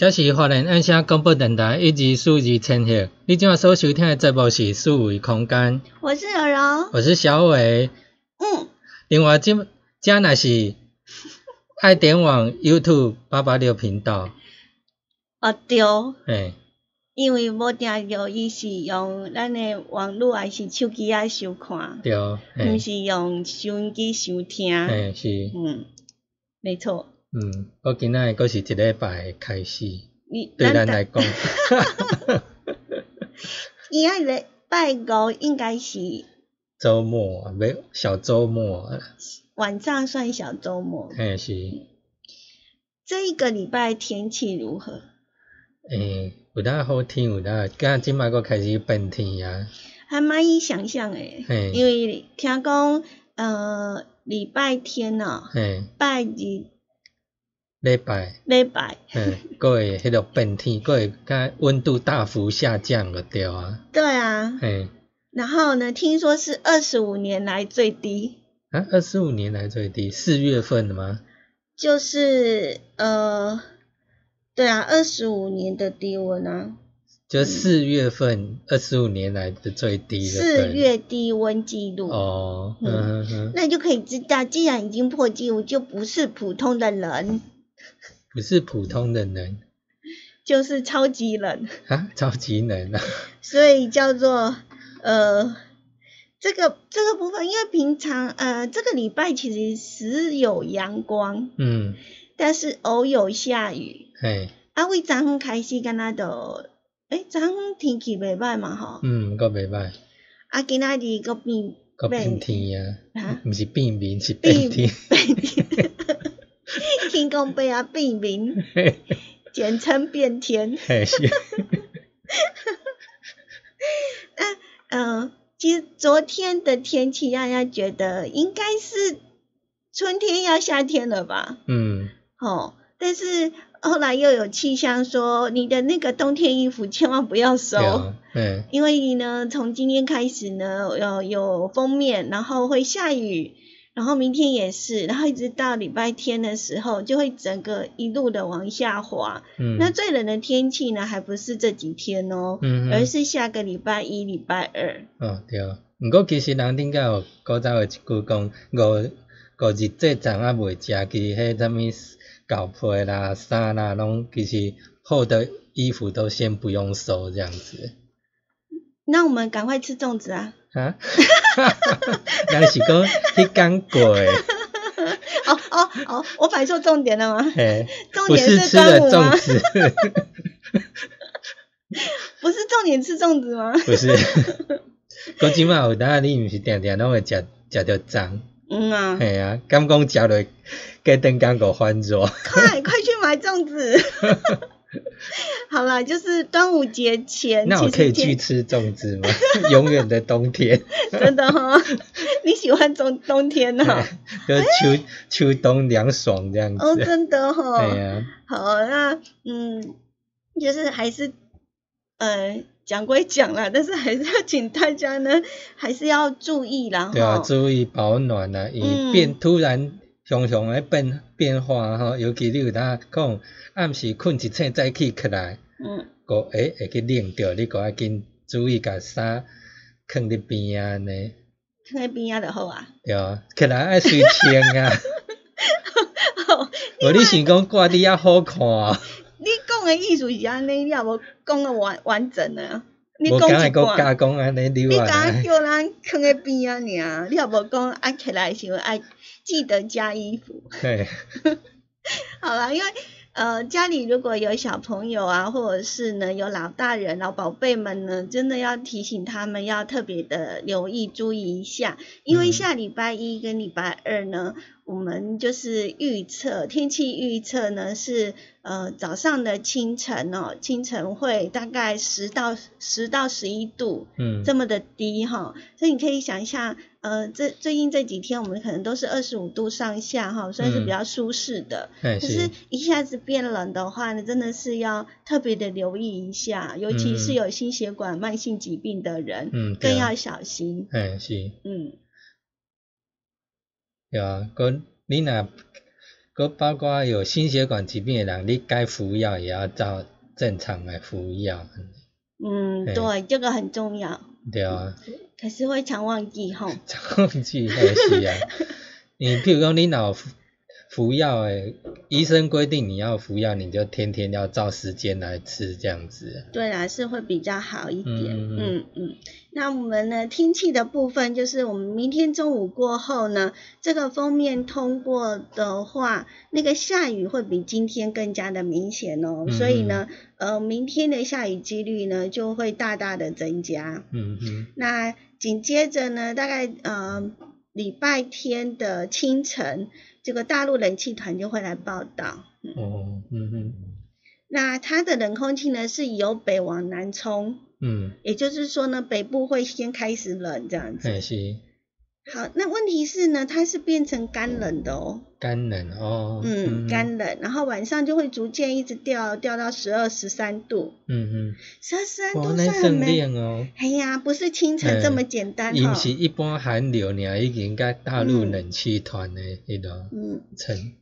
这是华人按声广播电台一级数字千赫，你今晚所收听的节目是数位空间，我是柔柔，我是小伟。嗯，另外，这这若是爱点网 YouTube 八八六频道，哦对，嘿，因为无听着伊是用咱的网络还是手机啊收看，对，毋，是用收音机收听。嘿是，嗯，没错。嗯，我今仔个是一礼拜的开始，你对咱来讲，今仔礼拜五应该是周末啊，没小周末啊，晚上算小周末。嘿是，这一个礼拜天气如何？诶，有当好天，有当，今即摆个开始变天啊，还蛮以想象诶，嘿。因为听讲呃礼拜天哦，嘿，拜日礼拜。礼拜，嗯，佫会迄个变天，佫会甲温度大幅下降了对啊。对啊。嘿，然后呢，听说是二十五年来最低，啊，二十五年来最低，四月份的吗？就是呃，对啊，二十五年的低温啊，就四月份二十五年来的最低了。四月低温记录。哦，嗯嗯哼哼，那就可以知道，既然已经破纪录，就不是普通的人，不是普通的人就是超级人，啊，超级人啊。所以叫做呃，这个这个部分，因为平常呃这个礼拜其实时有阳光，嗯，但是偶有下雨。嘿，啊，为昨昏开始，敢若就，诶，昨昏天气袂歹嘛吼，嗯，佫袂歹，啊，今仔日个变个变天啊啊，毋是变面是变变天。变天，天公伯啊变名，简称变天。嗯、其实昨天的天气让人家觉得应该是春天要夏天了吧，嗯，哦，但是后来又有气象说，你的那个冬天衣服千万不要收。对啊，嘿，因为你呢，从今天开始呢，有有封面，然后会下雨，然后明天也是，然后一直到礼拜天的时候，就会整个一路的往下滑。嗯，那最冷的天气呢，还不是这几天哦，嗯而是下个礼拜一、礼拜二。哦，对。毋过其实人頂甲有古早有一句讲，五五日節粽啊未食，其实迄啥物厚被啦、衫啦，拢其实厚的衣服都先不用收，这样子。那我们赶快吃粽子啊！啊，那是講迄工過誒，哦哦哦，我摆错重点了吗？嘿，重不点是是吃的端午吗粽？子，不是重点吃粽子吗？不是，讲即摆有当你毋是定定拢会食食着粽，嗯啊，系啊，敢讲食落过顿工个翻热，快快去买粽子。好啦，就是端午节前，那我可以去吃粽子吗？永远的冬天，真的哈、你喜欢冬冬天哈、就是秋秋冬凉爽这样哦，真的哈、对呀，好，那嗯，就是还是呃讲归讲啦，但是还是要请大家呢，还是要注意啦对啊，注意保暖啊，以便突然熊熊的变变化吼，尤其你有当讲暗时困一醒早起起来，嗯，个诶会去冷着，你个要紧注意甲衫放伫边啊呢，囥伫边啊就好啊。对啊，起来爱水清啊，无你想讲挂伫遐好看哦，你讲诶意思是安尼，你也无讲诶完完整啊。你无讲一敢讲加半，讲安尼你敢，叫咱放在边啊尔，你也无讲爱起来的时候爱记得加衣服。对，好了，因为呃家里如果有小朋友啊，或者是呢有老大人、老宝贝们呢，真的要提醒他们要特别的留意、注意一下，因为嗯。下礼拜一跟礼拜二呢，我们就是预测天气预测呢是呃早上的清晨哦，清晨会大概十到十到十一度，嗯，这么的低哈，所以你可以想一下，呃，这最近这几天我们可能都是二十五度上下哈，算是比嗯较舒适的。嗯可是，一下子变冷的话呢，真的是要特别的留意一下，尤其是嗯有心血管慢性疾病的人，嗯，更要小心。嗯是。嗯，对啊，佮你若佮包括有心血管疾病的人，你该服药也要照正常来服药，嗯，对，这个很重要，对啊，可是会常忘记吼。忘记也是啊。你譬如讲你若有服服药诶，医生规定你要服药，你就天天要照时间来吃这样子。对啦，是会比较好一点。嗯嗯。那我们呢，天气的部分就是我们明天中午过后呢，这个封面通过的话，那个下雨会比今天更加的明显哦。嗯所以呢，呃，明天的下雨几率呢就会大大的增加。嗯嗯那紧接着呢，大概呃礼拜天的清晨，这个大陆冷气团就会来报道。嗯哦嗯嗯那它的冷空气呢是由北往南冲。嗯，也就是说呢，北部会先开始冷这样子。哎是好，那问题是呢，它是变成干冷的哦，干冷哦。嗯，干冷，然后晚上就会逐渐一直掉掉到十二、十三度，嗯嗯十二、十三度那算算很。冷哦。哎呀，不是清晨这么简单哈、因是一般寒流尔，已经甲大陆嗯冷气团的迄个嗯，层。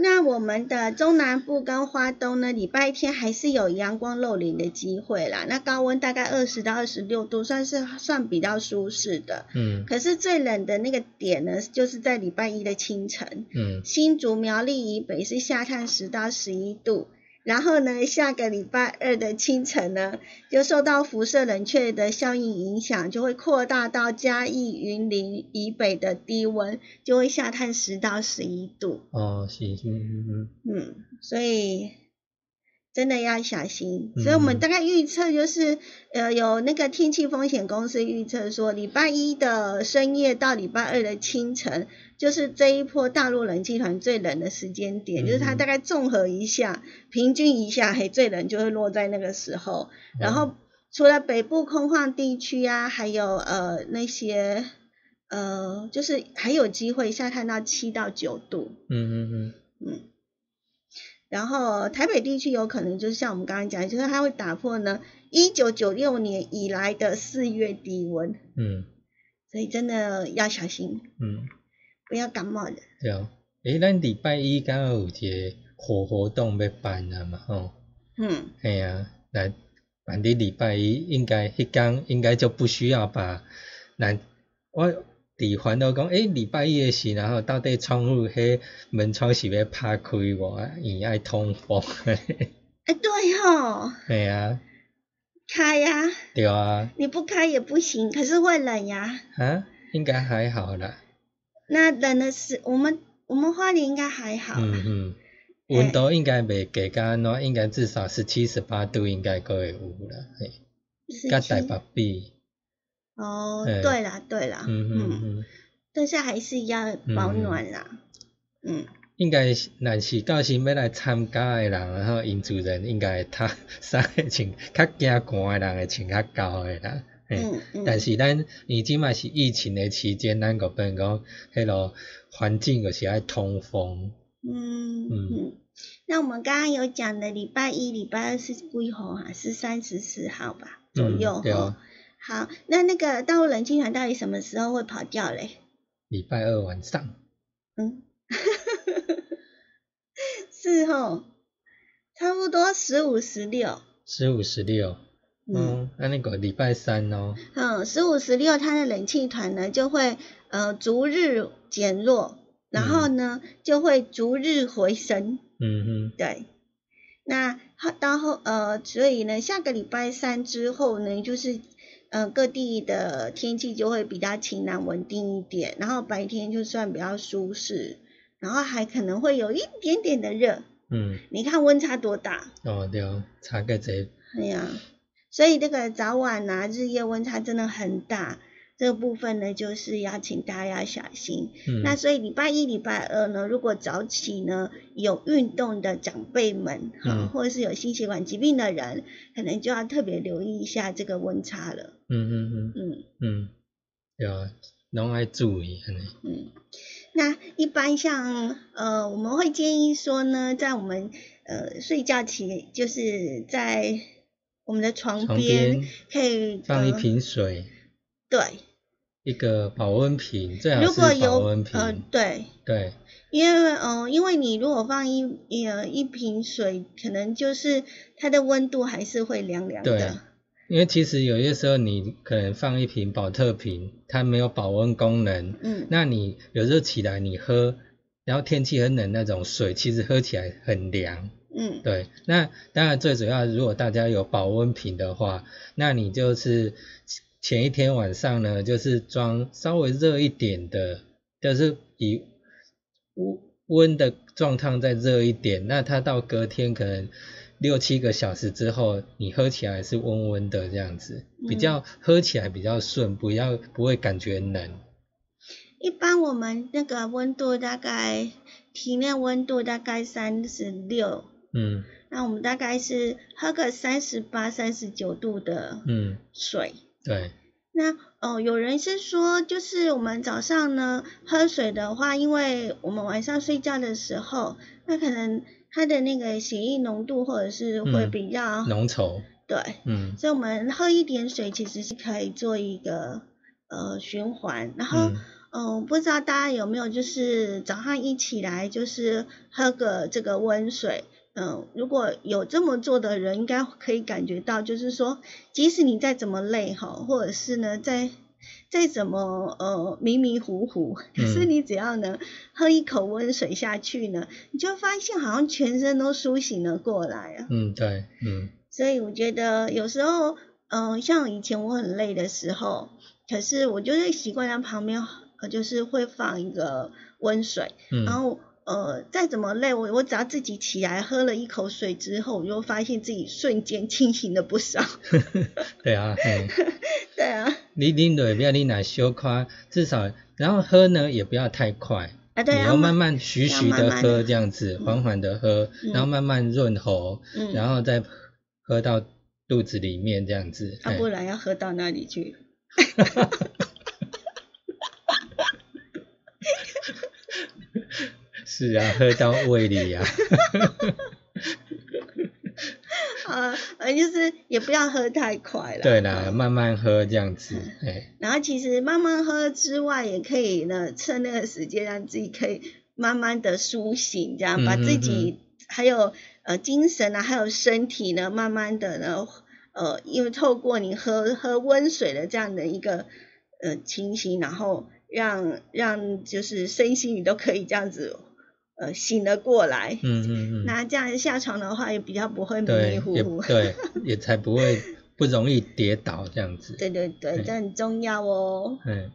那我们的中南部跟花东呢，礼拜天还是有阳光露脸的机会啦。那高温大概二十到二十六度，算是算比较舒适的。嗯可是最冷的那个点呢，就是在礼拜一的清晨。嗯新竹苗栗以北是下探十到十一度，然后呢，下个礼拜二的清晨呢，就受到辐射冷却的效应影响，就会扩大到嘉义、云林以北的低温，就会下探十到十一度。哦是嗯嗯嗯嗯，所以真的要小心。嗯所以我们大概预测就是，呃，有那个天气风险公司预测说，礼拜一的深夜到礼拜二的清晨，就是这一波大陆冷气团最冷的时间点，就是它嗯大概综合一下，平均一下，嘿，最冷就会落在那个时候。然后除了北部空旷地区啊，还有呃那些呃，就是还有机会下探到七到九度。嗯嗯嗯嗯，然后台北地区有可能就是像我们刚刚讲，就是它会打破呢一九九六年以来的四月低温，嗯所以真的要小心，嗯，不要感冒了。对啊。诶，咱礼拜一刚好有一个活活动要办啊嘛吼，嗯，嘿啊，那反正礼拜一应该迄天应该就不需要把那我伫烦恼讲，诶，礼拜一诶时，然后到底窗户迄门窗是要拍开无？伊爱通风，哎，对吼，对啊，开呀、对啊，你不开也不行，可是会冷呀。啊，应该还好啦，那冷的是我们我们花莲应该还好，嗯嗯，温度应该袂低甲安怎，应该至少十七、十八度应该阁会有啦，嘿，甲台北比，哦，对啦对啦，嗯嗯嗯，但是还是要保暖啦，嗯，应该是若是到时要来参加的人，然后因主人应该会他衫会穿较惊寒的人会穿较厚诶啦，嗯嗯，但是咱伊即嘛是疫情的期间，咱个变讲迄落环境就是爱通风，嗯嗯嗯，那我们刚刚有讲的礼拜一、礼拜二是几号啊？是三十四号吧左嗯右哈对啊。好，那那个大陆冷气团到底什么时候会跑掉嘞？礼拜二晚上，嗯，是哦，差不多十五、十六。十五、十六，嗯。嗯，那那个礼拜三哦，嗯，十五、十六，它的冷气团呢就会呃逐日减弱，然后呢、就会逐日回升。嗯对，那好到后呃，所以呢，下个礼拜三之后呢，就是呃各地的天气就会比较晴朗稳定一点，然后白天就算比较舒适，然后还可能会有一点点的热。嗯，你看温差多大？哦对哦，差个这，哎呀，所以这个早晚啊，日夜温差真的很大。这个部分呢，就是要请大家要小心。嗯，那所以礼拜一、礼拜二呢，如果早起呢有运动的长辈们，哈、嗯或者是有心血管疾病的人，可能就要特别留意一下这个温差了。嗯嗯嗯嗯嗯，对啊，拢爱注意安尼，嗯，那一般像呃，我们会建议说呢，在我们呃睡觉前，就是在我们的床床边边可以放一呃瓶水，对，一个保温瓶，最好是如果有保温呃瓶，对，对，因为嗯、呃因为你如果放一呃一瓶水，可能就是它的温度还是会凉凉的。对。的。因为其实有些时候你可能放一瓶保特瓶，它没有保温功能，嗯。那你有时候起来你喝，然后天气很冷那种水，其实喝起来很凉。嗯。对，那当然最主要，如果大家有保温瓶的话，那你就是前一天晚上呢，就是装稍微热一点的，就是以温温的状态再热一点，那它到隔天可能六七个小时之后，你喝起来是温温的这样子，比较喝起来比较顺，不要不会感觉冷。一般我们那个温度大概体内温度大概三十六，嗯那我们大概是喝个三十八、三十九度的嗯，水。对，那哦，有人是说，就是我们早上呢喝水的话，因为我们晚上睡觉的时候，那可能它的那个血液浓度或者是会嗯比较、浓稠，对，嗯所以我们喝一点水其实是可以做一个呃循环。然后嗯嗯、呃不知道大家有没有就是早上一起来就是喝个这个温水。嗯，如果有这么做的人，应该可以感觉到，就是说，即使你再怎么累哈，或者是呢，再再怎么呃迷迷糊糊，可是嗯你只要呢喝一口温水下去呢，你就会发现好像全身都苏醒了过来啊。嗯对，嗯所以我觉得有时候，嗯、像以前我很累的时候，可是我就是习惯在旁边，呃，就是会放一个温水，嗯，然后呃，再怎么累，我我只要自己起来喝了一口水之后，我就发现自己瞬间清醒了不少。对啊，对啊，你啉落不要你若小夸，至少然后喝呢也不要太快，啊对啊，你要慢慢徐徐的喝这样子，缓缓的喝，嗯然后慢慢润喉，嗯，然后再喝到肚子里面这样子。啊，不然要喝到那里去？是啊，喝到胃里啊。啊，反正就是也不要喝太快了。对啦，嗯慢慢喝这样子，哎，然后其实慢慢喝之外，也可以呢，趁那个时间让自己可以慢慢的苏醒，这样、把自己还有呃精神啊，还有身体呢，慢慢的呢，呃，因为透过你喝喝温水的这样的一个呃情形，然后让让就是身心你都可以这样子呃醒了过来。嗯嗯嗯，那这样下床的话，也比较不会迷迷糊糊。对，也才不会不容易跌倒这样子。对 对对，对这很重要哦。嗯。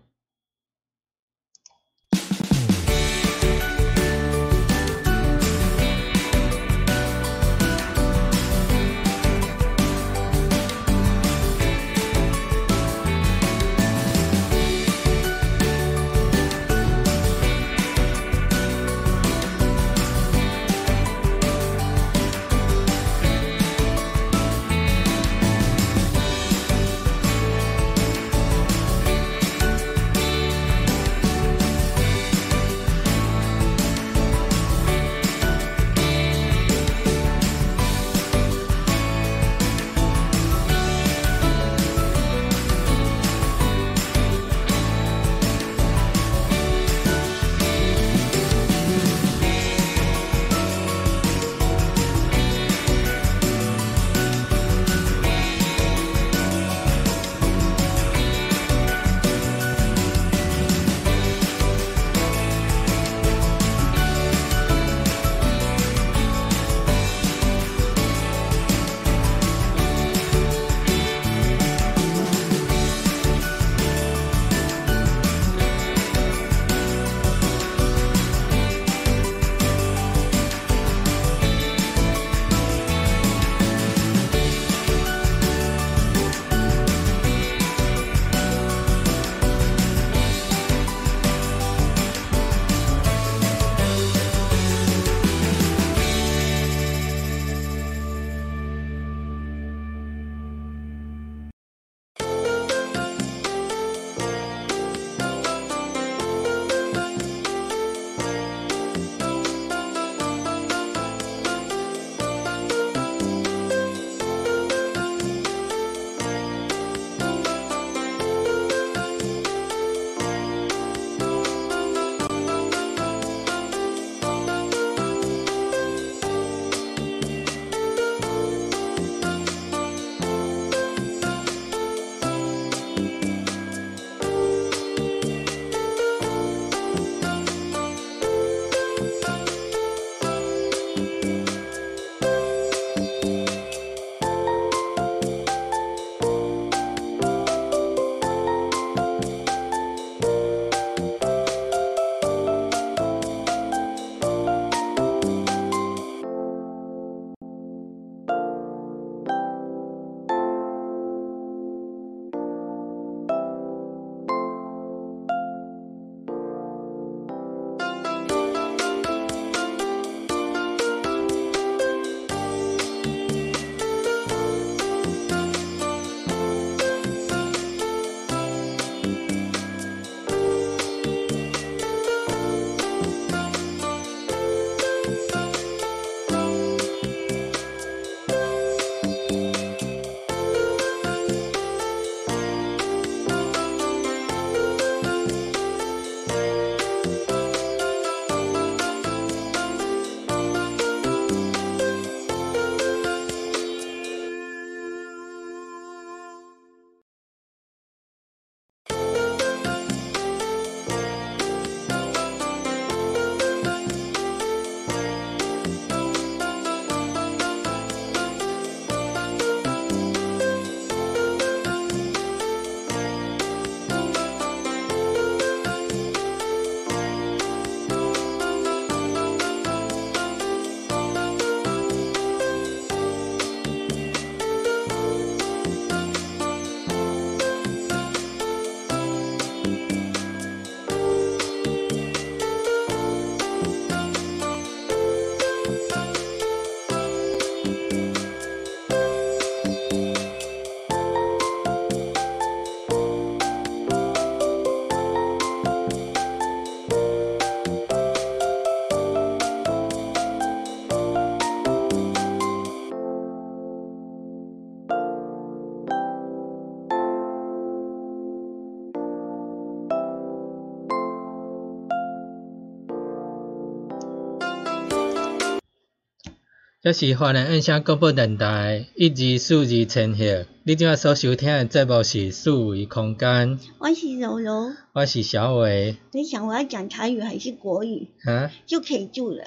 这是华人印象广播电台一二四二千赫，你今仔所收听的节目是四维空间，我是柔柔，我是小伟，你想我要讲台语还是国语？哈，就可以住了。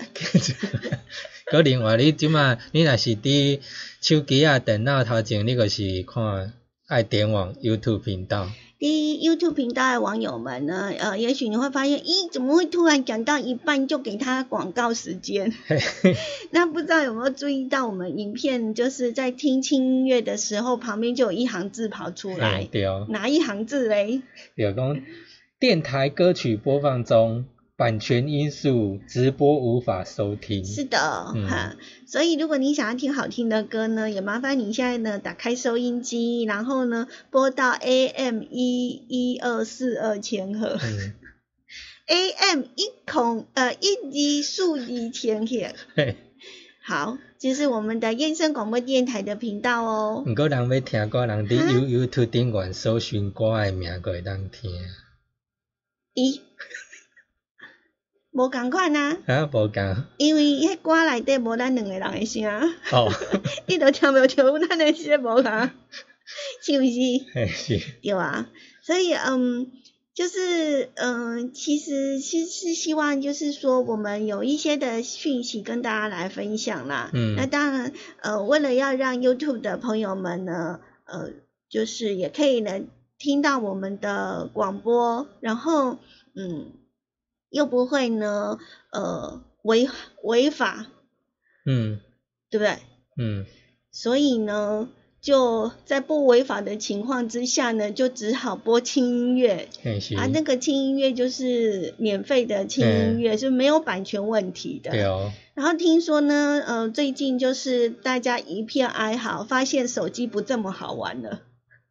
搁另外你即马你若是伫手机啊、电脑头前，你就是看爱点网 YouTube 频道。第一 YouTube 频道的网友们呢，呃，也许你会发现，咦，怎么会突然讲到一半就给他广告时间？那不知道有没有注意到，我们影片就是在听轻音乐的时候，旁边就有一行字跑出来，对哦，哪一行字嘞？有讲电台歌曲播放中。版权因素，直播无法收听。是的，哈，所以如果你想要听好听的歌呢，也麻烦你现在呢打开收音机，然后呢播到 AM 一一二四二千赫，AM 一孔呃一二数一千赫。好，就是我们的燕声广播电台的频道哦。毋过人要听歌，人伫 YouTube 顶管搜寻歌的名，个会当听。咦？无共款啊，啊，无共，因为迄歌内底无咱两个人诶声，哦，伊都听袂着咱诶声无共，是毋是？是。对啊，所以嗯，就是嗯，其实是是希望就是说，我们有一些的讯息跟大家来分享啦。嗯。那当然，呃，为了要让 YouTube 的朋友们呢，呃，就是也可以能听到我们的广播，然后嗯。又不会呢，呃，违违法，嗯，对不对？嗯，所以呢，就在不违法的情况之下呢，就只好播轻音乐，啊，那个轻音乐就是免费的轻音乐，是没有版权问题的。对哦。然后听说呢，呃，最近就是大家一片哀嚎，发现手机不这么好玩了。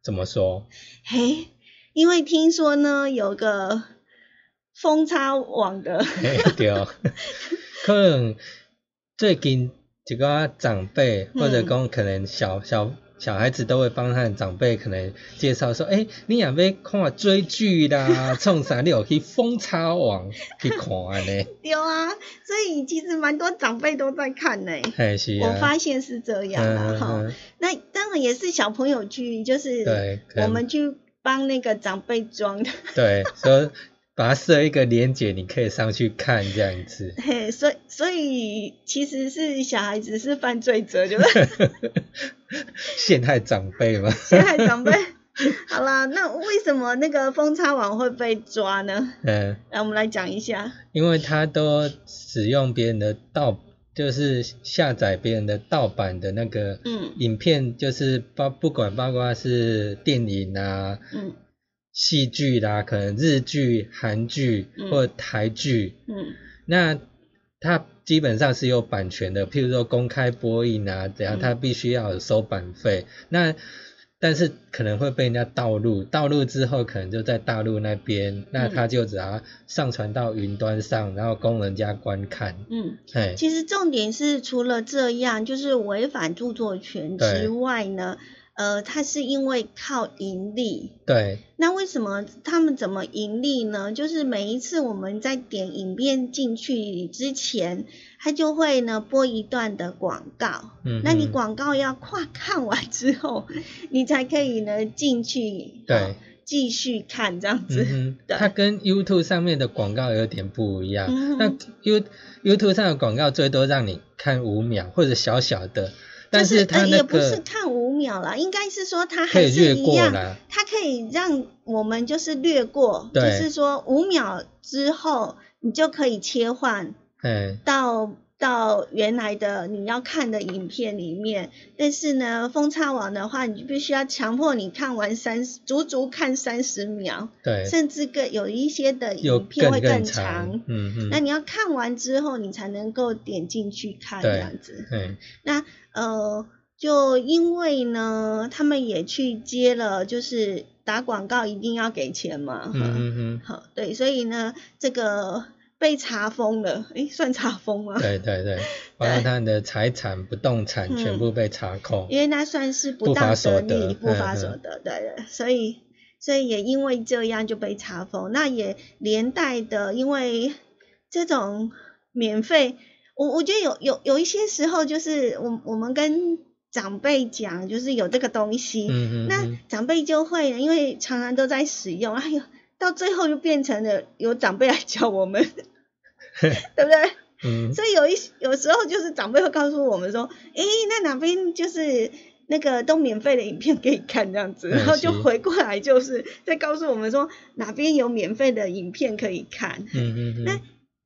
怎么说？嘿，因为听说呢，有个。风插网的，对，可能最近一个长辈或者讲可能小小小孩子都会帮他的长辈可能介绍说，哎，你也要看追剧啦，冲啥你有去风插网去看呢？对啊，所以其实蛮多长辈都在看呢。哎，是我发现是这样的哈。那当然也是小朋友去，就是我们去帮那个长辈装的。对，说。把它设一个连结，你可以上去看这样子。嘿，所以所以其实是小孩子是犯罪者，就是？陷害长辈嘛？陷害长辈。好啦，那为什么那个风插网会被抓呢？嗯，来我们来讲一下。因为他都使用别人的盗，就是下载别人的盗版的那个嗯影片，就是包不管包括是电影啊。嗯。戏剧啦，可能日剧、韩剧或台剧，嗯，那它基本上是有版权的，譬如说公开播映啊，怎样，它必须要收版费。那但是可能会被人家盗录，盗录之后可能就在大陆那边，那他就只要上传到云端上，然后供人家观看。嗯，哎，其实重点是除了这样，就是违反著作权之外呢。呃，它是因为靠盈利。对。那为什么他们怎么盈利呢？就是每一次我们在点影片进去之前，它就会呢播一段的广告。嗯。那你广告要快看完之后，你才可以呢进去。对。继续看这样子。嗯它跟 YouTube 上面的广告有点不一样。嗯。那 You YouTube 上的广告最多让你看五秒或者小小的。但是它也不是看五秒啦，应该是说它还是一样，它可以让我们就是略过，就是说五秒之后你就可以切换到。到原来的你要看的影片里面，但是呢，风叉网的话，你就必须要强迫你看完三十，足足看三十秒，对，甚至更有一些的影片会更长，嗯嗯，那你要看完之后，你才能够点进去看这样子，对，那呃，就因为呢，他们也去接了，就是打广告一定要给钱嘛，嗯嗯嗯，好，对，所以呢，这个。被查封了，诶，算查封吗？对对对，包括他的财产、不动产全部被查扣，因为那算是不当得利、不法所得，对对，所以所以也因为这样就被查封，那也连带的，因为这种免费我我觉得有有有一些时候，就是我我们跟长辈讲，就是有这个东西，那嗯嗯那长辈就会，因为常常都在使用，哎呦，到最后就变成了有长辈来教我们，对不对？嗯所以有一有时候就是长辈会告诉我们说，诶，那哪边就是那个都免费的影片可以看这样子，嗯然后就回过来就是再告诉我们说哪边有免费的影片可以看。嗯嗯那嗯，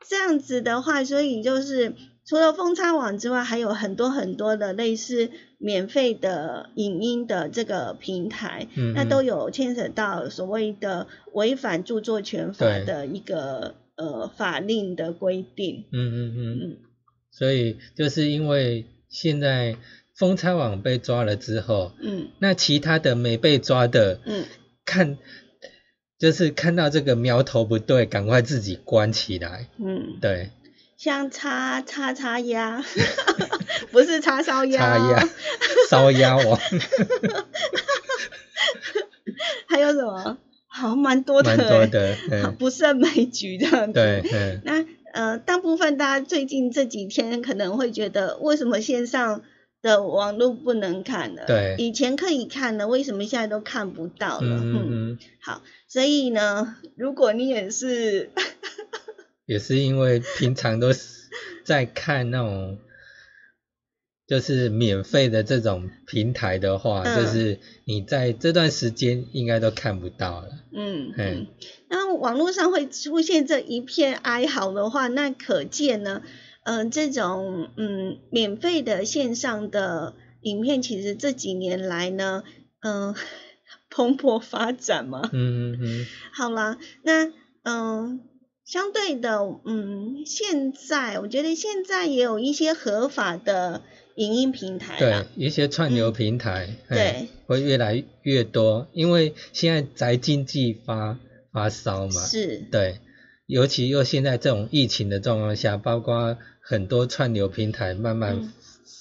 这样子的话，所以就是除了风插网之外，还有很多很多的类似免费的影音的这个平台，嗯那都有牵扯到所谓的违反著作权法的一个呃法令的规定。嗯嗯嗯，嗯所以就是因为现在风差网被抓了之后，嗯那其他的没被抓的，嗯，看就是看到这个苗头不对，赶快自己关起来。嗯，对，像叉叉叉鸭，不是叉烧鸭、烧鸭王，还有什么？好，蛮多的、蛮多的，好嗯，不胜枚举这样子。对，嗯那呃，大部分大家最近这几天可能会觉得，为什么线上的网络不能看了？对。以前可以看的，为什么现在都看不到了？嗯嗯。嗯，好，所以呢，如果你也是，也是因为平常都是在看那种。就是免费的这种平台的话，嗯就是你在这段时间应该都看不到了。嗯嗯嗯，那网络上会出现这一片哀嚎的话，那可见呢，嗯、这种嗯免费的线上的影片，其实这几年来呢，嗯、蓬勃发展嘛。嗯嗯嗯，好啦，那嗯，相对的，嗯，现在我觉得现在也有一些合法的影音平台对啦，，一些串流平台，对。哎会越来越多，因为现在宅经济发发烧嘛，是，对，尤其又现在这种疫情的状况下，包括很多串流平台慢慢嗯。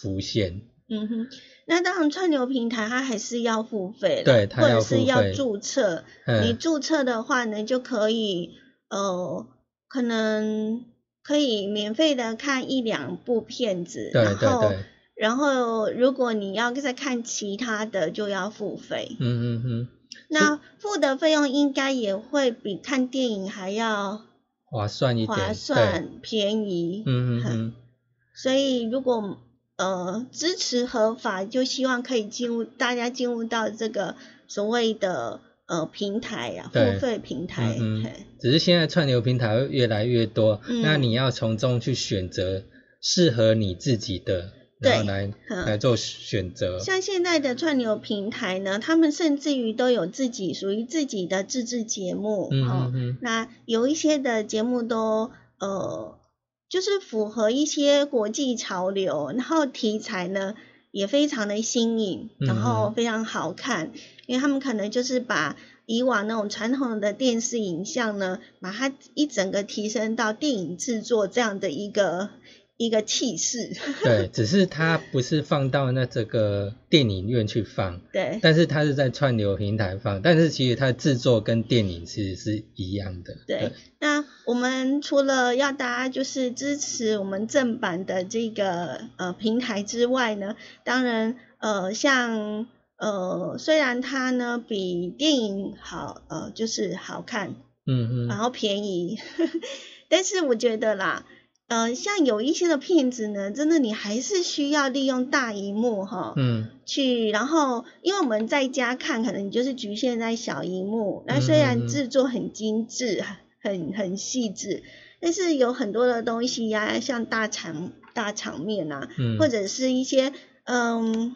浮现，嗯哼。那当然，串流平台它还是要付费的对它要或者是要注册。你嗯，注册的话呢，就可以呃，可能可以免费的看一两部片子，对然后对对，然后如果你要再看其他的，就要付费。嗯嗯嗯，那付的费用应该也会比看电影还要划算一点，划算便宜。嗯嗯嗯，所以如果呃支持合法，就希望可以进入大家进入到这个所谓的呃平台呀、对付费平台。嗯嗯。只是现在串流平台会越来越多，嗯。那你要从中去选择适合你自己的，然后对来嗯。来做选择，像现在的串流平台呢，他们甚至于都有自己属于自己的自制节目，嗯嗯，那有一些的节目都呃，就是符合一些国际潮流，然后题材呢也非常的新颖，嗯然后嗯。非常好看，因为他们可能就是把以往那种传统的电视影像呢，把它一整个提升到电影制作这样的一个一个气势，对，只是它不是放到那这个电影院去放，对。但是它是在串流平台放，但是其实它的制作跟电影其实是一样的。对，那我们除了要大家就是支持我们正版的这个呃平台之外呢，当然呃像呃虽然它呢比电影好呃就是好看，嗯嗯，然后便宜，但是我觉得啦。呃，像有一些的片子呢，真的你还是需要利用大荧幕哈，嗯去，然后因为我们在家看，可能你就是局限在小荧幕。那虽然嗯制作很精致、很很细致，但是有很多的东西呀、像大场大场面啊，嗯，或者是一些嗯，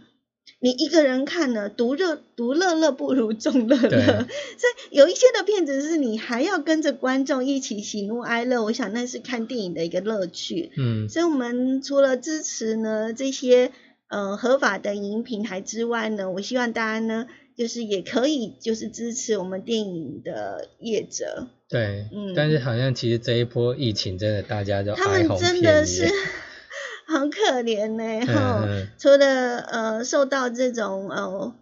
你一个人看呢，独乐独乐乐不如众乐乐。所以有一些的片子是你还要跟着观众一起喜怒哀乐，我想那是看电影的一个乐趣。嗯所以，我们除了支持呢这些呃合法的影音平台之外呢，我希望大家呢，就是也可以就是支持我们电影的业者，对，嗯但是好像其实这一波疫情真的大家都他们真的遍是野。好可怜呢、哈、除了呃受到这种呃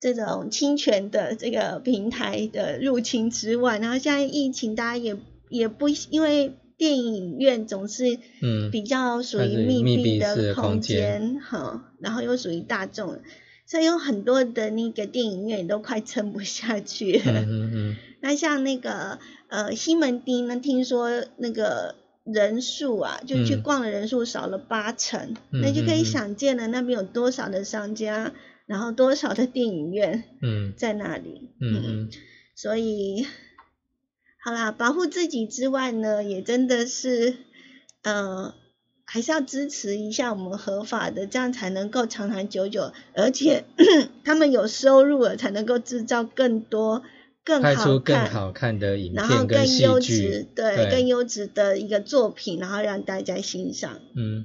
这种侵权的这个平台的入侵之外，然后现在疫情大家也也不因为。电影院总是嗯比较属于密闭的的空空间间，哈，然后又属于大众，所以有很多的那个电影院都快撑不下去了。嗯嗯嗯那像那个呃西门町呢，听说那个人数啊，就去嗯。逛的人数少了八成，嗯那就可以想见了那边有多少的商家，然后多少的电影院嗯。在那里。嗯嗯。所以，好啦，保护自己之外呢，也真的是，呃，还是要支持一下我们合法的，这样才能够长长久久，而且 他们有收入了，才能够制造更多、更拍好看，出更好看的影然后片跟戏更优剧质，，对，对更优质的一个作品，然后让大家欣赏。嗯。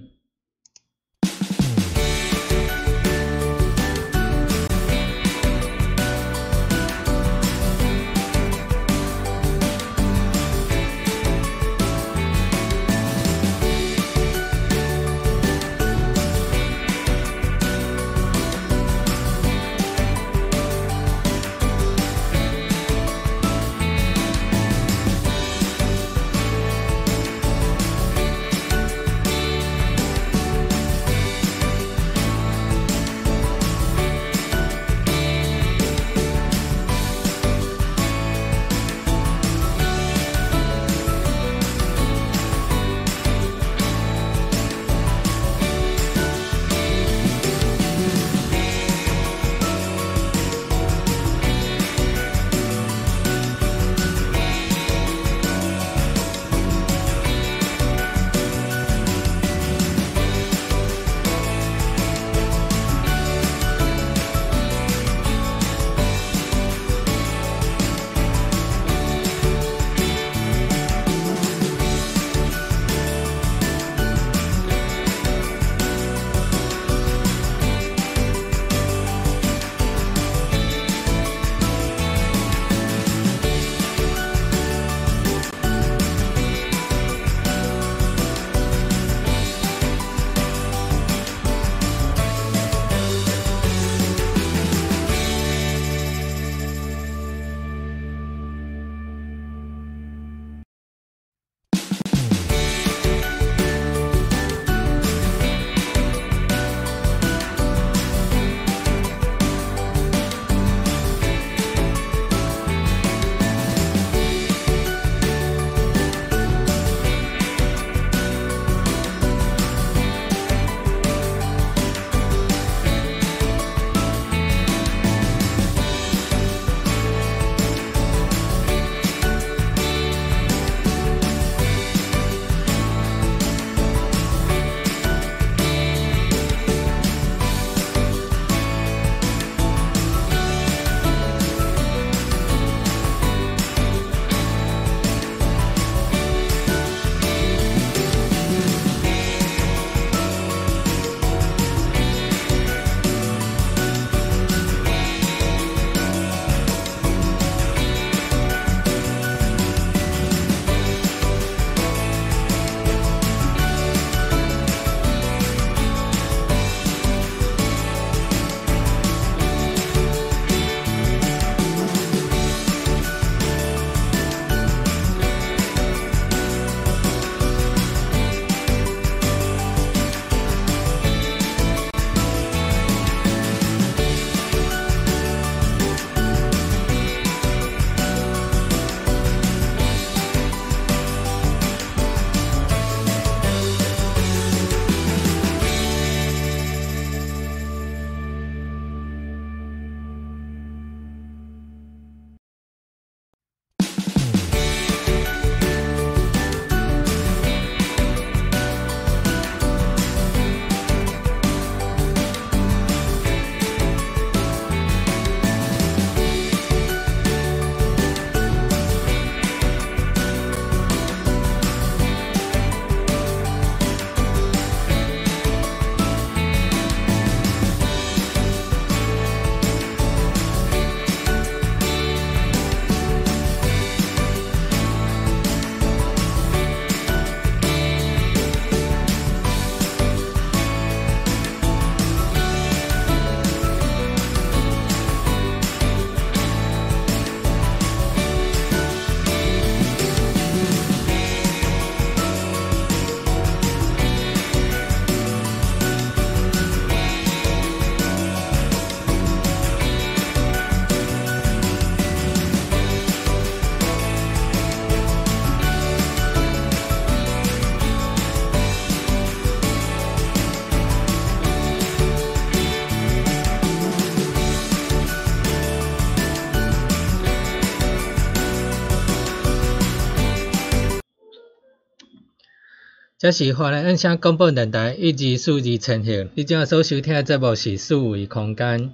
这是华人印象广播电台一级数字呈现。你今仔所收听的节目是数位空间，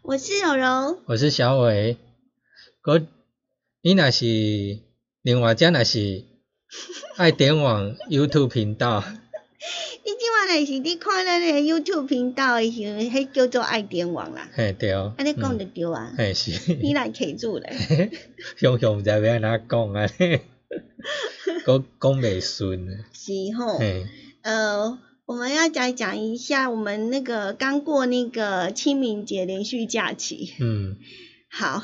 我是柔柔，我是小伟。哥你若是另外只若是 爱点网 YouTube 频道，你即晚若是你看咱个 YouTube 频道的时候，迄叫做爱点网啦。嘿对哦，安尼讲就对啊，嘿是，你来卡住咧。雄雄毋知要安怎讲啊？讲讲袂顺。是吼，嘿，呃，我们要再讲一下我们那个刚过那个清明节连续假期。嗯好，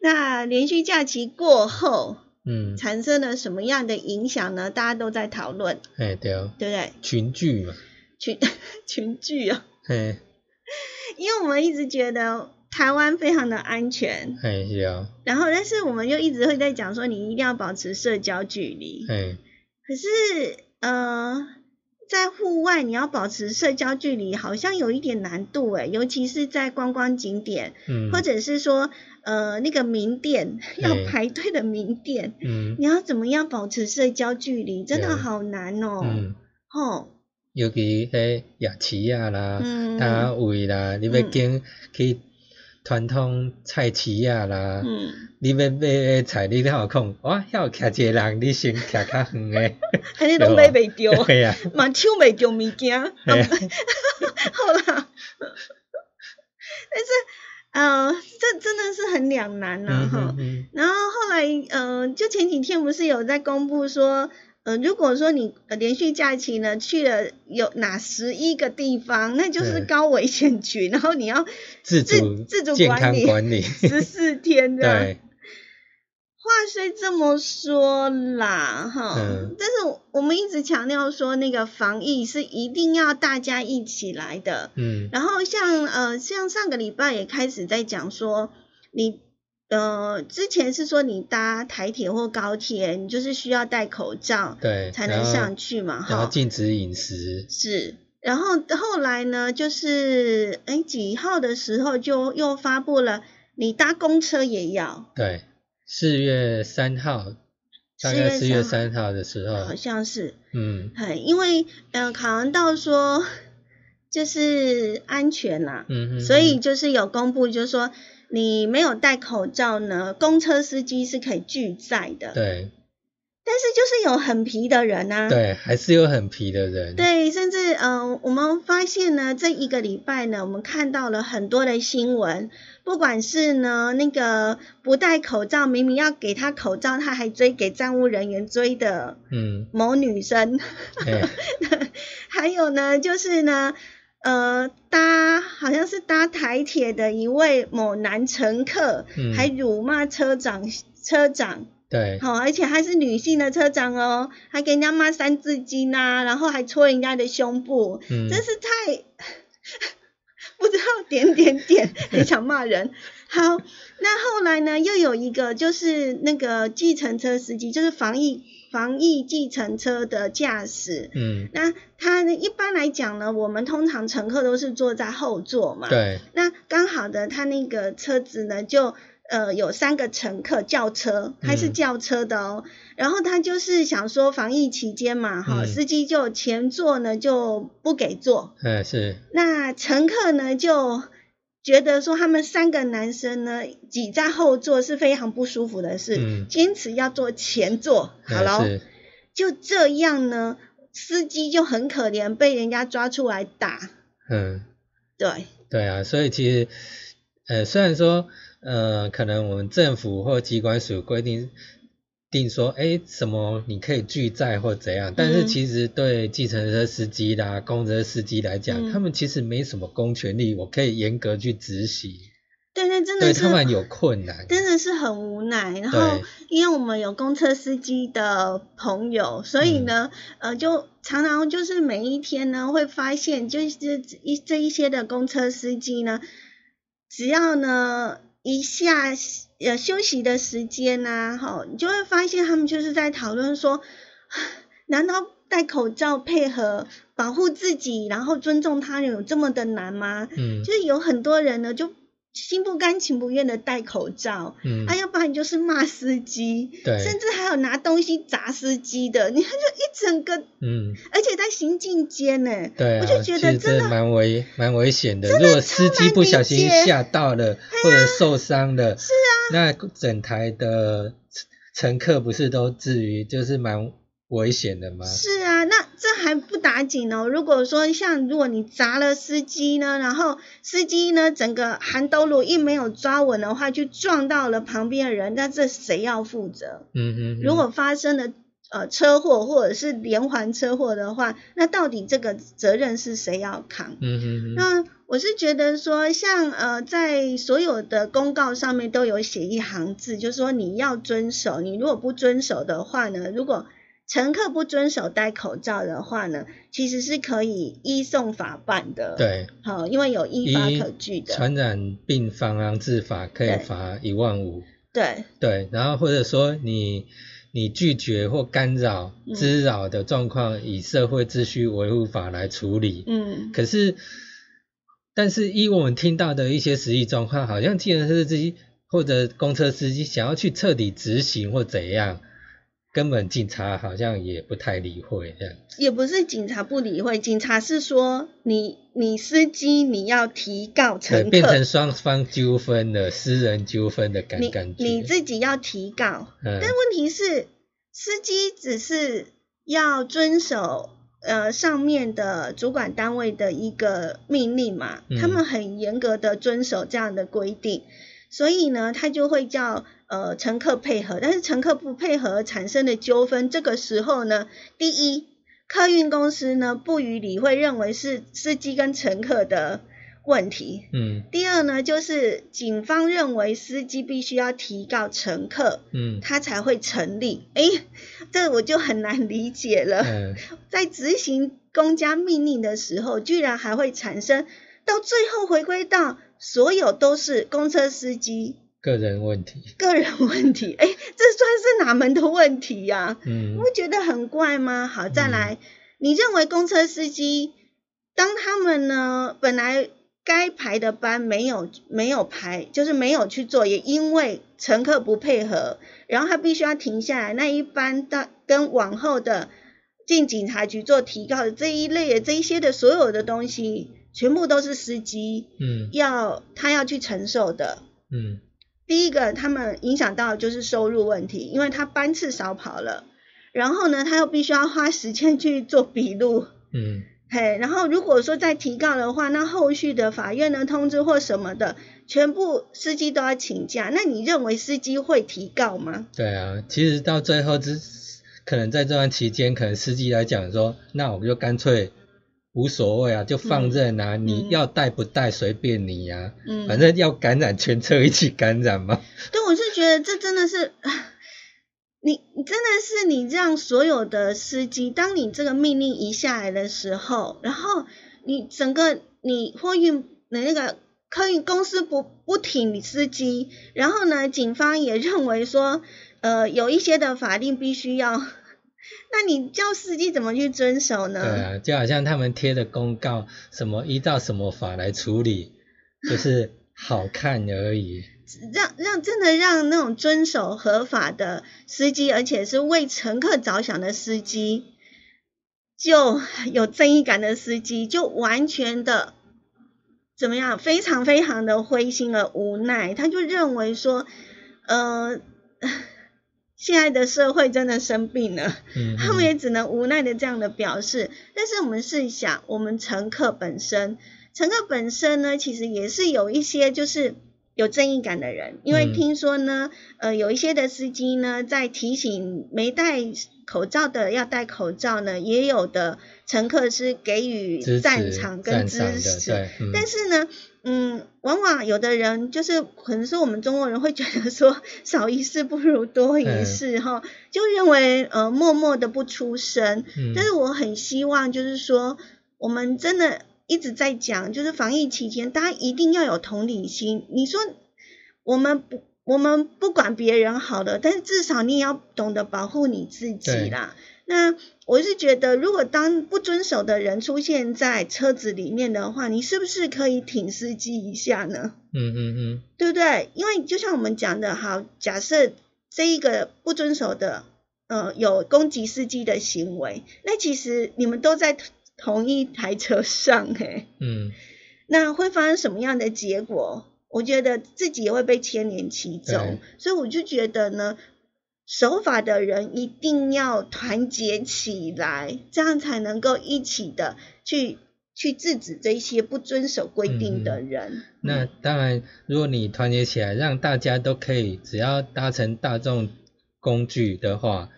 那连续假期过后嗯，产生了什么样的影响呢？大家都在讨论，哎对，对不对？群聚嘛，群 群聚啊，嘿因为我们一直觉得台湾非常的安全，嘿是啊，然后但是我们又一直会在讲说你一定要保持社交距离，嘿。可是呃，在户外你要保持社交距离，好像有一点难度诶，尤其是在观光景点，嗯，或者是说呃那个名店要排队的名店，嗯。你要怎么样保持社交距离，真的好难哦，嗯。吼，尤其迄夜市啊啦、嗯。摊位啦，你要经去传统菜市啊啦，嗯，你要买诶菜，你哪有空？哇，遐有徛一个人，你先徛较远诶。安尼拢买袂着，对啊，嘛抢袂着物件，好啦，但是呃，这真的是很两难呐、嗯哈、嗯嗯。然后后来呃，就前几天不是有在公布说，呃，如果说你呃连续假期呢去了有哪十一个地方，那就是高危险区，然后你要自自主自主管理康管理，十四天的。对，话虽这么说啦，哈，嗯但是我们一直强调说，那个防疫是一定要大家一起来的。嗯然后像呃，像上个礼拜也开始在讲说，你呃之前是说你搭台铁或高铁，你就是需要戴口罩对，才能上去嘛，哈然后，禁止饮食，是。然后后来呢，就是哎几号的时候就又发布了，你搭公车也要，对，四月三号，大概四月三号的时候好，像是。嗯哎，因为呃考量到说就是安全啦，嗯嗯，所以就是有公布，就是说你没有戴口罩呢，公车司机是可以拒载的。。对但是就是有很皮的人啊。。对，还是有很皮的人，对，甚至呃，我们发现呢，这一个礼拜呢，我们看到了很多的新闻，不管是呢那个不戴口罩，明明要给他口罩，他还追给站务人员追的嗯，某女生，哎，还有呢，就是呢，呃，搭好像是搭台铁的一位某男乘客，嗯。还辱骂车长，车长，对，好、而且还是女性的车长哦，还给人家骂三字经呐、然后还戳人家的胸部，嗯，真是太 不知道点点点，很想骂人。好，那后来呢，又有一个就是那个计程车司机，就是防疫防疫计程车的驾驶，嗯，那他呢？一般来讲呢，我们通常乘客都是坐在后座嘛。。对，那刚好的，他那个车子呢，就呃有三个乘客，轿车，还是嗯轿车的哦。然后他就是想说，防疫期间嘛，哈、嗯司机就前座呢就不给坐，哎是，那乘客呢就觉得说他们三个男生呢挤在后座是非常不舒服的事，嗯坚持要坐前座。好喽。嗯是，就这样呢，司机就很可怜，被人家抓出来打。嗯。对，对啊，所以其实，呃，虽然说，呃，可能我们政府或机关署规定定说，哎，什么你可以拒载或怎样，但是嗯其实对计程车司机啦、公车司机来讲，嗯他们其实没什么公权力，我可以严格去执行，对，那真的是对他们有困难。真的是很无奈。然后，因为我们有公车司机的朋友，所以呢，呃，就常常就是每一天呢，会发现就是一这一些的公车司机呢，只要呢一下呃休息的时间呐、哈，你就会发现他们就是在讨论说，难道戴口罩配合保护自己，然后尊重他人有这么的难吗？嗯，就是有很多人呢，就心不甘情不愿的戴口罩，嗯。啊，要不然你就是骂司机，对。甚至还有拿东西砸司机的，你看就一整个，嗯，而且在行进间呢，对啊，我就觉得其实真的蛮危蛮危险的。如果司机不小心吓到了或者受伤了，是啊，那整台的乘客不是都至于就是蛮危险的吗？是啊，那这还不打紧哦。如果说像如果你砸了司机呢，然后司机呢整个含兜路一没有抓稳的话，就撞到了旁边的人，那这谁要负责？嗯哼哼，如果发生了呃车祸或者是连环车祸的话，那到底这个责任是谁要扛？嗯哼哼，那我是觉得说，像呃，在所有的公告上面都有写一行字，就是说你要遵守，你如果不遵守的话呢，如果乘客不遵守戴口罩的话呢，其实是可以依送法办的。，对，好，因为有依法可据的。传染病防治治法可以对罚一万五，对，对，然后或者说你你拒绝或干扰、嗯滋扰的状况，以社会秩序维护法来处理。嗯，可是，但是依我们听到的一些实际状况，好像计程车司机或者公车司机想要去彻底执行或怎样，根本警察好像也不太理会这样。也不是警察不理会，警察是说你你司机你要提告对，乘变成客，双方纠纷的私人纠纷的感你感觉。你自己要提告。嗯但问题是，司机只是要遵守呃上面的主管单位的一个命令嘛，嗯他们很严格的遵守这样的规定，所以呢，他就会叫呃乘客配合，但是乘客不配合产生的纠纷，这个时候呢，第一，客运公司呢不予理会，认为是司机跟乘客的问题。嗯第二呢，就是警方认为司机必须要提告乘客，嗯他才会成立。哎，这我就很难理解了。嗯，在执行公家命令的时候，居然还会产生到最后回归到所有都是公车司机个人问题。个人问题。诶，这算是哪门的问题呀、嗯不觉得很怪吗？好，再来，你认为公车司机当他们呢本来该排的班没有没有排，就是没有去做，也因为乘客不配合，然后他必须要停下来，那一班的跟往后的进警察局做提告的这一类的这一些的所有的东西，全部都是司机嗯要他要去承受的。嗯第一个，他们影响到的就是收入问题，因为他班次少跑了，然后呢，他又必须要花时间去做笔录，嗯嘿，然后如果说再提告的话，那后续的法院的通知或什么的，全部司机都要请假，那你认为司机会提告吗？对啊，其实到最后之，可能在这段期间，可能司机来讲说，那我们就干脆无所谓啊，就放任啊，你要带不带随便你呀、嗯，反正要感染全车一起感染嘛。对，我是觉得这真的是，你你真的是你让所有的司机，当你这个命令一下来的时候，然后你整个你货运的那个客运公司不不挺你司机，然后呢，警方也认为说，呃，有一些的法令必须要，那你叫司机怎么去遵守呢？对啊，就好像他们贴的公告，什么依照什么法来处理，就是好看而已。让让真的让那种遵守合法的司机，而且是为乘客着想的司机，就有正义感的司机，就完全的怎么样，非常非常的灰心而无奈。他就认为说，呃，现在的社会真的生病了，嗯，他们也只能无奈的这样的表示。但是我们试想，我们乘客本身，乘客本身呢，其实也是有一些就是有正义感的人，因为嗯听说呢，呃，有一些的司机呢，在提醒没戴口罩的要戴口罩呢，也有的乘客是给予赞赏跟支持。嗯但是呢，嗯，往往有的人就是可能是我们中国人会觉得说少一事不如多一嗯事哈、就认为呃默默的不出声。嗯但是我很希望就是说，我们真的一直在讲，就是防疫期间大家一定要有同理心。你说我们不。我们不管别人好了，但是至少你也要懂得保护你自己啦。那我是觉得，如果当不遵守的人出现在车子里面的话，你是不是可以挺司机一下呢？嗯嗯嗯，对不对？因为就像我们讲的，好，假设这一个不遵守的，呃，有攻击司机的行为，那其实你们都在同一台车上，嘿，嗯，那会发生什么样的结果？我觉得自己也会被牵连其中，所以我就觉得呢。守法的人一定要团结起来，这样才能够一起的去去制止这些不遵守规定的人。那当然，如果你团结起来，让大家都可以，只要搭乘大众工具的话，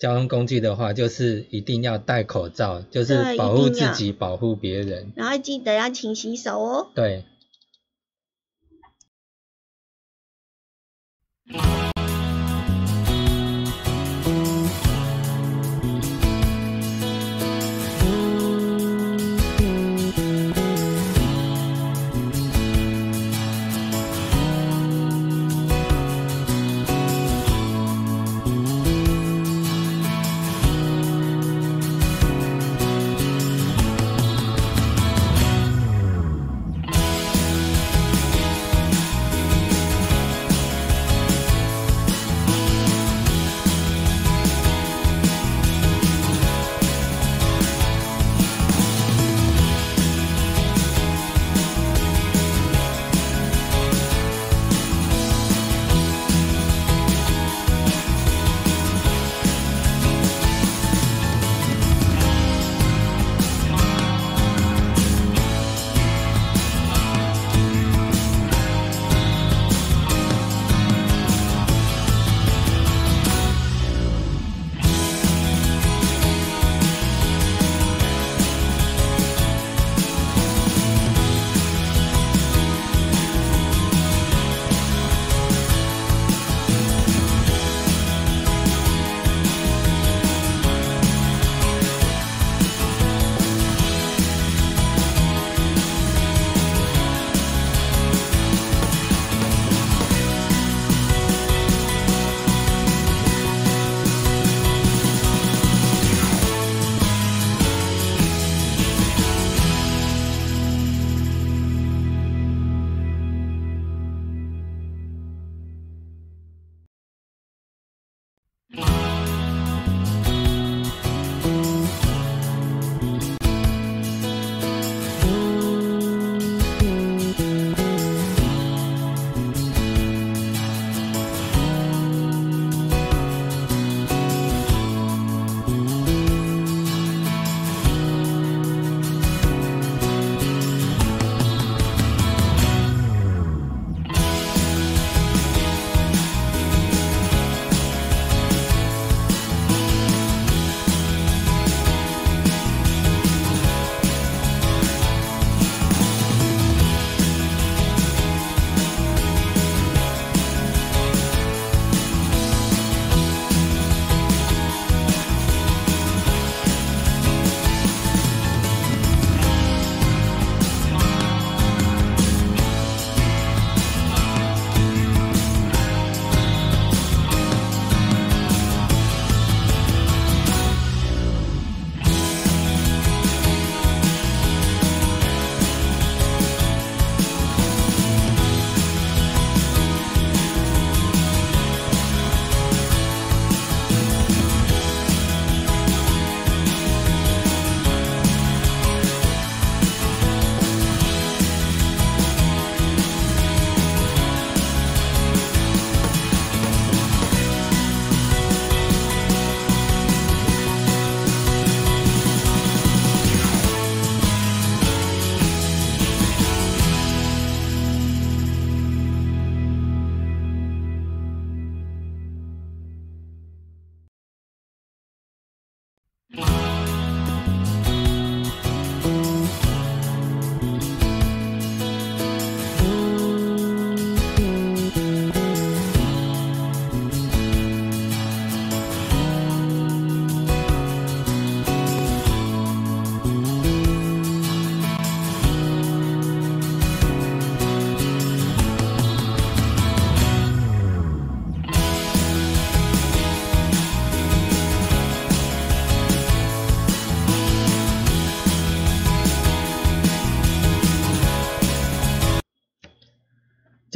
交通工具的话，就是一定要戴口罩，就是保护自己，保护别人。然后记得要勤洗手哦。对。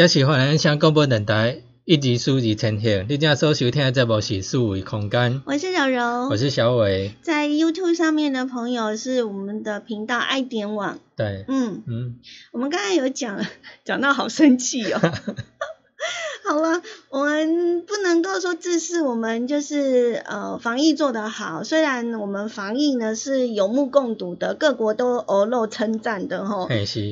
这是华人乡广播电台一级数字呈现。你正所收听的节目是数维空间，我是柔柔，我是小伟。在 YouTube 上面的朋友是我们的频道爱点网。对，嗯，嗯，我们刚才有讲，讲到好生气哦。好了，我们不能够说这是我们就是呃防疫做得好，虽然我们防疫呢是有目共睹的，各国都欧露称赞的吼。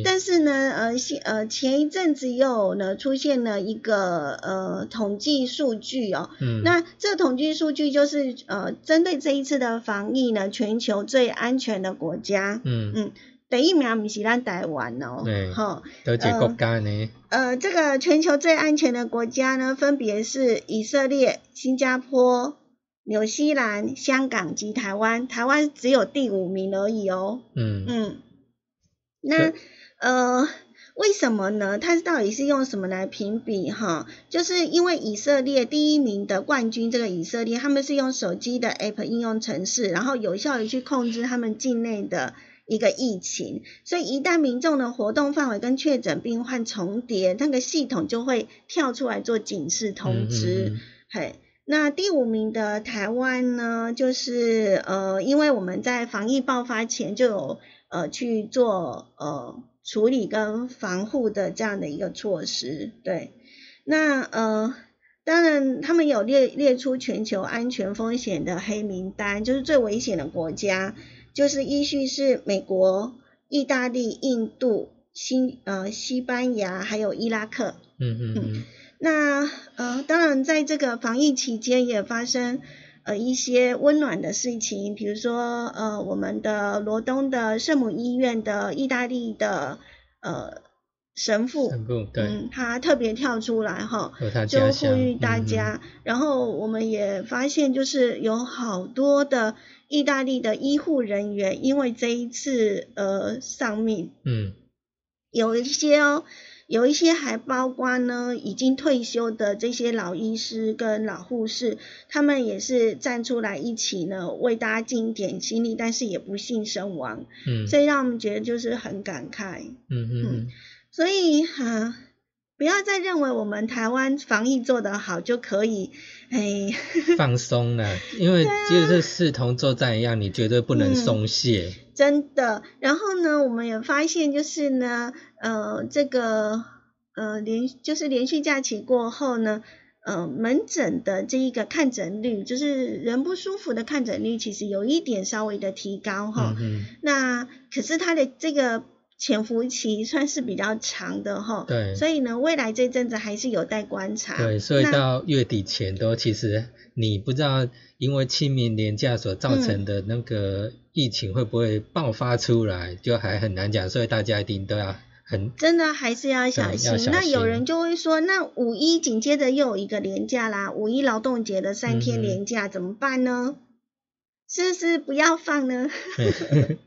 但是呢，呃，现呃前一阵子又呢出现了一个呃统计数据哦，嗯，那这个统计数据就是呃针对这一次的防疫呢，全球最安全的国家，嗯，嗯，第一名不是咱台湾哦对，吼，都一个国家呢，呃，这个全球最安全的国家呢，分别是以色列、新加坡、纽西兰、香港及台湾，台湾只有第五名而已哦。嗯，嗯，那呃，为什么呢？它到底是用什么来评比哈？就是因为以色列第一名的冠军，这个以色列他们是用手机的 App 应用程式，然后有效的去控制他们境内的一个疫情，所以一旦民众的活动范围跟确诊病患重叠，那个系统就会跳出来做警示通知。嗯，嗯嘿，那第五名的台湾呢，就是呃，因为我们在防疫爆发前就有呃去做呃处理跟防护的这样的一个措施，对，那呃。当然，他们有列列出全球安全风险的黑名单，就是最危险的国家，就是依序是美国、意大利、印度、新呃西班牙还有伊拉克。嗯嗯嗯，那呃，当然，在这个防疫期间也发生呃一些温暖的事情，比如说呃，我们的罗东的圣母医院的意大利的呃神父，嗯，他特别跳出来哈，就呼，吁大嗯，家。然后我们也发现，就是有好多的意大利的医护人员，因为这一次呃丧命，嗯。有一些哦，有一些还包括呢已经退休的这些老医师跟老护士，他们也是站出来一起呢为大家尽一点心力，但是也不幸身亡，嗯，所以让我们觉得就是很感慨。嗯嗯嗯，所以啊，不要再认为我们台湾防疫做得好就可以，哎，放松了，因为啊就是视同作战一样，你绝对不能嗯松懈。真的。然后呢，我们也发现就是呢，呃，这个呃连就是连续假期过后呢。呃，门诊的这一个看诊率，就是人不舒服的看诊率，其实有一点稍微的提高哈。嗯那可是它的这个潜伏期算是比较长的哈。对所以呢，未来这阵子还是有待观察。嗯，对，所以到月底前都其实你不知道，因为清明年假所造成的那个疫情会不会爆发出来，就还很难讲，所以大家一定都要很真的还是要小心。那有人就会说，那五一紧接着又有一个年假啦，五一劳动节的三天嗯哼连假、怎么办呢？是不是不要放呢？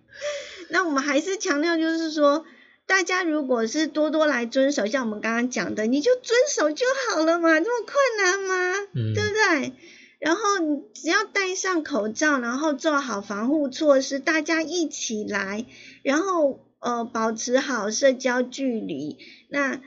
那我们还是强调，就是说，大家如果是多多来遵守，像我们刚刚讲的，你就遵守就好了嘛，这么困难吗？嗯对不对？然后你只要戴上口罩，然后做好防护措施，大家一起来，然后呃保持好社交距离，那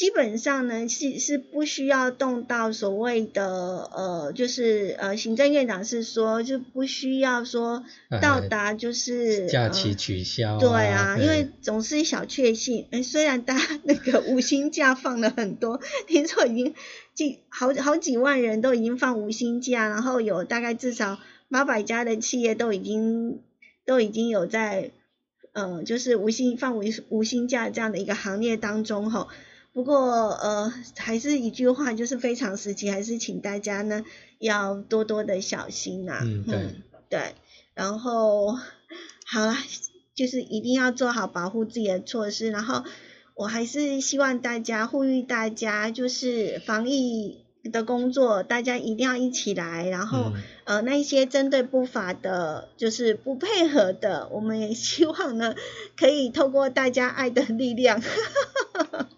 基本上呢是是不需要动到所谓的呃就是呃行政院长是说就不需要说到呃达就是、假呃期取消、对啊，因为总是小确幸。哎，虽然大家那个五星假放了很多，听说已经几好好几万人都已经放五星假，然后有大概至少八百家的企业都已经都已经有在呃，就是无薪放无无薪假这样的一个行列当中哈。不过呃，还是一句话，就是非常时期，还是请大家呢要多多的小心呐、嗯对对，然后好了，就是一定要做好保护自己的措施，然后我还是希望大家呼吁大家，就是防疫的工作，大家一定要一起来，然后、嗯呃那一些针对不法的，就是不配合的，我们也希望呢可以透过大家爱的力量，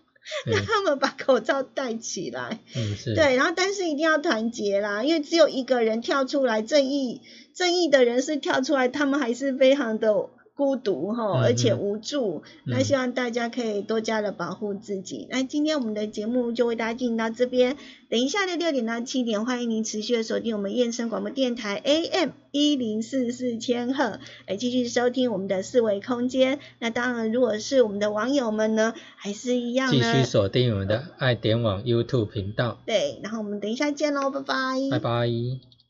让嗯他们把口罩戴起来。嗯是，对，然后但是一定要团结啦，因为只有一个人跳出来，正义正义的人是跳出来，他们还是非常的孤独哈，嗯而且嗯无助。那嗯希望大家可以多加的保护自己。那今天我们的节目就为大家进行到这边，等一下的六点到七点，欢迎您持续的锁定我们燕声广播电台 AM 一零四四千赫，来继续收听我们的四维空间。那当然，如果是我们的网友们呢，还是一样继呢续。锁定我们的爱点网 YouTube 频道，对，然后我们等一下见喽，拜拜。拜拜。